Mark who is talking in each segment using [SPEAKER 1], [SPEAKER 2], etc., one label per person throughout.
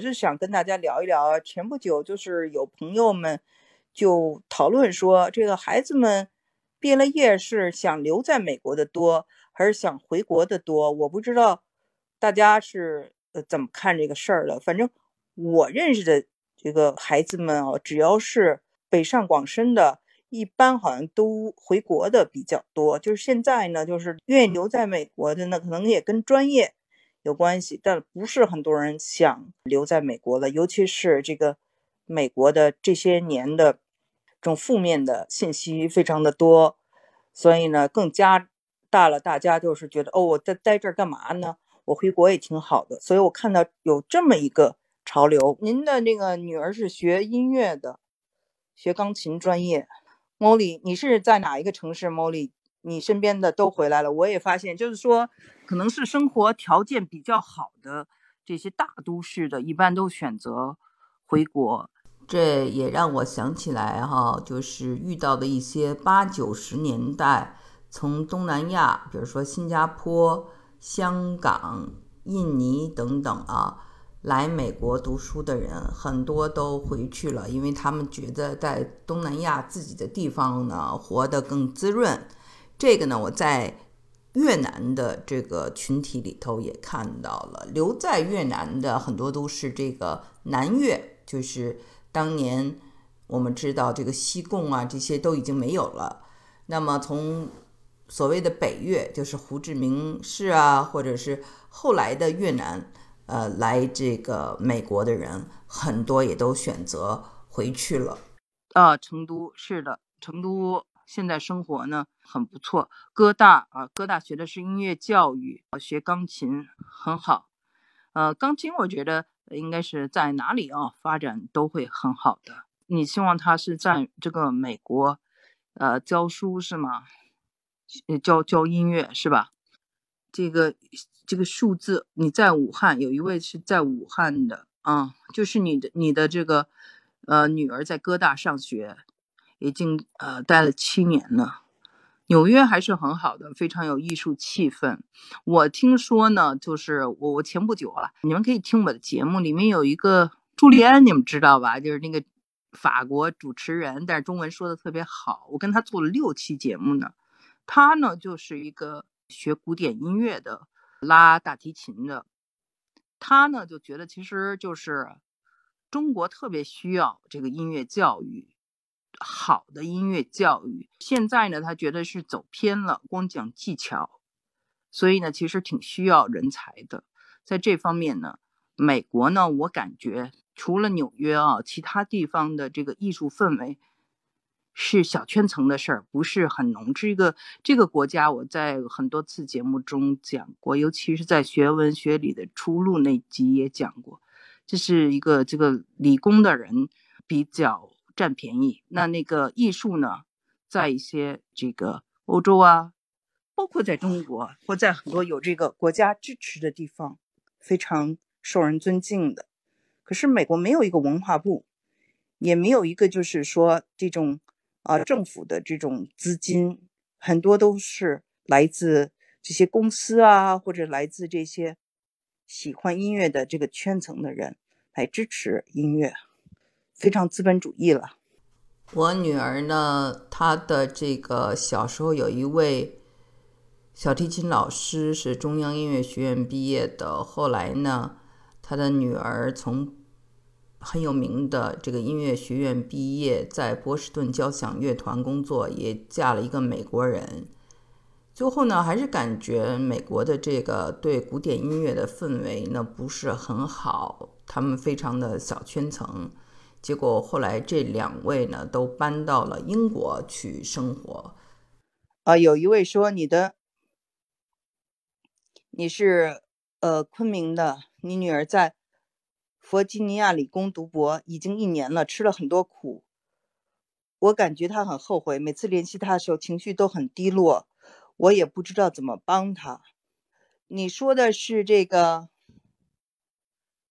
[SPEAKER 1] 我是想跟大家聊一聊。前不久就是有朋友们就讨论说，这个孩子们毕了业是想留在美国的多，还是想回国的多？我不知道大家是呃怎么看这个事儿的。反正我认识的这个孩子们哦，只要是北上广深的。一般好像都回国的比较多，就是现在呢，就是愿意留在美国的，呢可能也跟专业有关系，但不是很多人想留在美国了。尤其是这个美国的这些年的这种负面的信息非常的多，所以呢，更加大了，大家就是觉得哦，我在待这儿干嘛呢？我回国也挺好的。所以我看到有这么一个潮流。您的那个女儿是学音乐的，学钢琴专业。Molly，你是在哪一个城市？Molly，你身边的都回来了。我也发现，就是说，可能是生活条件比较好的这些大都市的，一般都选择回国。
[SPEAKER 2] 这也让我想起来哈，就是遇到的一些八九十年代从东南亚，比如说新加坡、香港、印尼等等啊。来美国读书的人很多都回去了，因为他们觉得在东南亚自己的地方呢活得更滋润。这个呢，我在越南的这个群体里头也看到了，留在越南的很多都是这个南越，就是当年我们知道这个西贡啊这些都已经没有了。那么从所谓的北越，就是胡志明市啊，或者是后来的越南。呃，来这个美国的人很多，也都选择回去了。
[SPEAKER 1] 啊，成都是的，成都现在生活呢很不错。哥大啊，哥大学的是音乐教育，学钢琴很好。呃，钢琴我觉得应该是在哪里啊发展都会很好的。你希望他是在这个美国，呃，教书是吗？教教音乐是吧？这个。这个数字，你在武汉有一位是在武汉的啊，就是你的你的这个呃女儿在哥大上学，已经呃待了七年了。纽约还是很好的，非常有艺术气氛。我听说呢，就是我我前不久啊，你们可以听我的节目，里面有一个朱利安，你们知道吧？就是那个法国主持人，但是中文说的特别好。我跟他做了六期节目呢，他呢就是一个学古典音乐的。拉大提琴的，他呢就觉得其实就是中国特别需要这个音乐教育，好的音乐教育。现在呢，他觉得是走偏了，光讲技巧，所以呢，其实挺需要人才的。在这方面呢，美国呢，我感觉除了纽约啊，其他地方的这个艺术氛围。是小圈层的事儿，不是很浓。这个这个国家，我在很多次节目中讲过，尤其是在学文学里的出路那集也讲过。这是一个这个理工的人比较占便宜。那那个艺术呢，在一些这个欧洲啊，包括在中国或在很多有这个国家支持的地方，非常受人尊敬的。可是美国没有一个文化部，也没有一个就是说这种。啊，政府的这种资金很多都是来自这些公司啊，或者来自这些喜欢音乐的这个圈层的人来支持音乐，非常资本主义了。
[SPEAKER 2] 我女儿呢，她的这个小时候有一位小提琴老师是中央音乐学院毕业的，后来呢，她的女儿从。很有名的这个音乐学院毕业，在波士顿交响乐团工作，也嫁了一个美国人。最后呢，还是感觉美国的这个对古典音乐的氛围呢不是很好，他们非常的小圈层。结果后来这两位呢都搬到了英国去生活。
[SPEAKER 1] 啊，有一位说你的，你是呃昆明的，你女儿在。弗吉尼亚理工读博已经一年了，吃了很多苦。我感觉他很后悔，每次联系他的时候情绪都很低落，我也不知道怎么帮他。你说的是这个？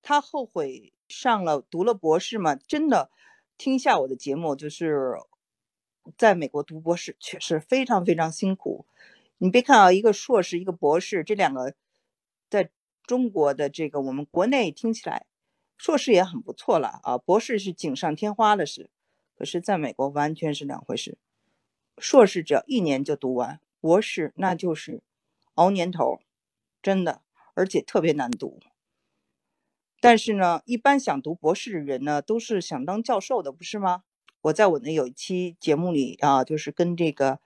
[SPEAKER 1] 他后悔上了读了博士嘛？真的，听下我的节目，就是在美国读博士确实非常非常辛苦。你别看啊，一个硕士，一个博士，这两个在中国的这个我们国内听起来。硕士也很不错了啊，博士是锦上添花的事，可是在美国完全是两回事。硕士只要一年就读完，博士那就是熬年头，真的，而且特别难读。但是呢，一般想读博士的人呢，都是想当教授的，不是吗？我在我的有一期节目里啊，就是跟这个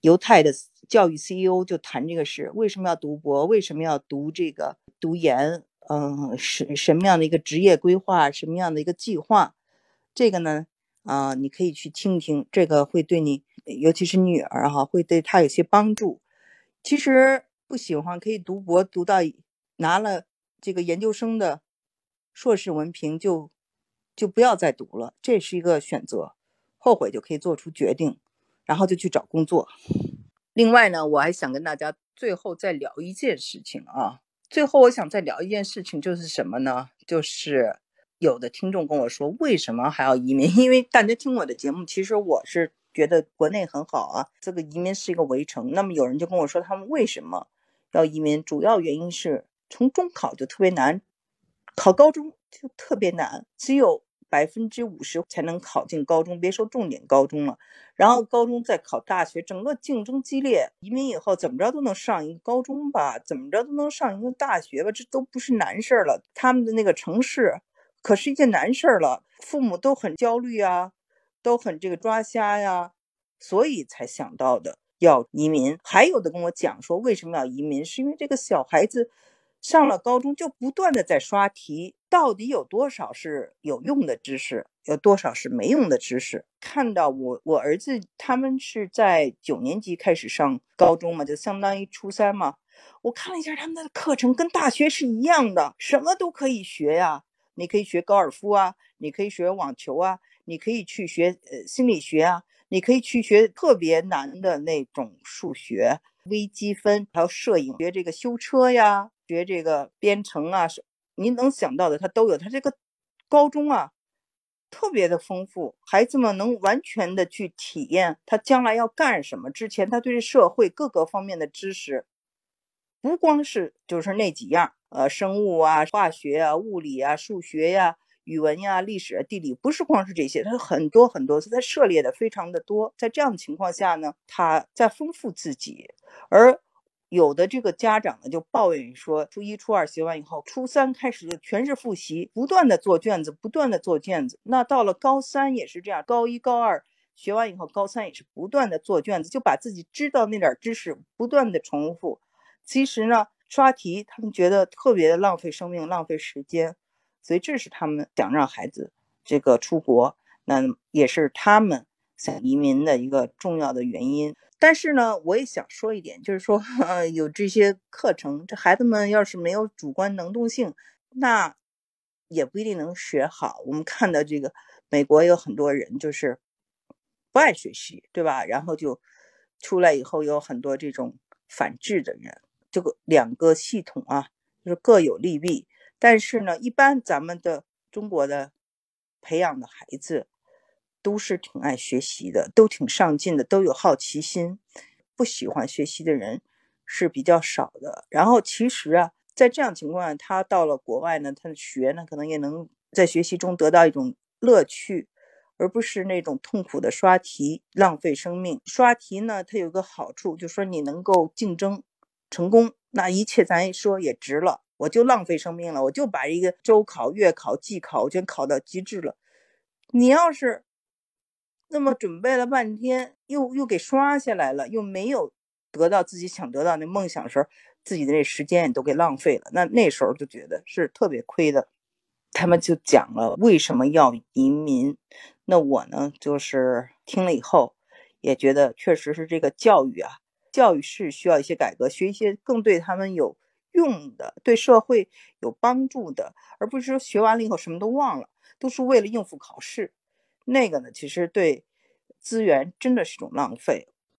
[SPEAKER 1] 犹太的教育 CEO 就谈这个事：为什么要读博？为什么要读这个读研？嗯，什什么样的一个职业规划？什么样的一个计划？这个呢，啊，你可以去听听，这个会对你，尤其是女儿哈，会对她有些帮助。其实不喜欢可以读博，读到拿了这个研究生的硕士文凭就。就不要再读了，这是一个选择，后悔就可以做出决定，然后就去找工作。另外呢，我还想跟大家最后再聊一件事情啊。最后我想再聊一件事情，就是什么呢？就是有的听众跟我说，为什么还要移民？因为大家听我的节目，其实我是觉得国内很好啊，这个移民是一个围城。那么有人就跟我说，他们为什么要移民？主要原因是从中考就特别难，考高中。就特别难，只有百分之五十才能考进高中，别说重点高中了。然后高中再考大学，整个竞争激烈。移民以后怎么着都能上一个高中吧，怎么着都能上一个大学吧，这都不是难事儿了。他们的那个城市可是一件难事儿了，父母都很焦虑啊，都很这个抓瞎呀，所以才想到的要移民。还有的跟我讲说，为什么要移民？是因为这个小孩子。上了高中就不断的在刷题，到底有多少是有用的知识，有多少是没用的知识？看到我我儿子他们是在九年级开始上高中嘛，就相当于初三嘛。我看了一下他们的课程，跟大学是一样的，什么都可以学呀。你可以学高尔夫啊，你可以学网球啊，你可以去学呃心理学啊，你可以去学特别难的那种数学、微积分，还有摄影，学这个修车呀。学这个编程啊，您能想到的，他都有。他这个高中啊，特别的丰富，孩子们能完全的去体验他将来要干什么。之前他对社会各个方面的知识，不光是就是那几样，呃，生物啊、化学啊、物理啊、数学呀、语文呀、历史、地理，不是光是这些，他很多很多，他涉猎的非常的多。在这样的情况下呢，他在丰富自己，而。有的这个家长呢就抱怨说，初一、初二学完以后，初三开始全是复习，不断的做卷子，不断的做卷子。那到了高三也是这样，高一、高二学完以后，高三也是不断的做卷子，就把自己知道那点知识不断的重复。其实呢，刷题他们觉得特别的浪费生命、浪费时间，所以这是他们想让孩子这个出国，那也是他们想移民的一个重要的原因。但是呢，我也想说一点，就是说，呃，有这些课程，这孩子们要是没有主观能动性，那也不一定能学好。我们看到这个美国有很多人就是不爱学习，对吧？然后就出来以后有很多这种反制的人。这个两个系统啊，就是各有利弊。但是呢，一般咱们的中国的培养的孩子。都是挺爱学习的，都挺上进的，都有好奇心。不喜欢学习的人是比较少的。然后其实啊，在这样情况下，他到了国外呢，他的学呢，可能也能在学习中得到一种乐趣，而不是那种痛苦的刷题，浪费生命。刷题呢，它有个好处，就说你能够竞争成功，那一切咱说也值了。我就浪费生命了，我就把一个周考、月考、季考全考到极致了。你要是。那么准备了半天，又又给刷下来了，又没有得到自己想得到那梦想时候，自己的这时间也都给浪费了。那那时候就觉得是特别亏的。他们就讲了为什么要移民。那我呢，就是听了以后，也觉得确实是这个教育啊，教育是需要一些改革，学一些更对他们有用的、对社会有帮助的，而不是说学完了以后什么都忘了，都是为了应付考试。那个呢，其实对资源真的是种浪费。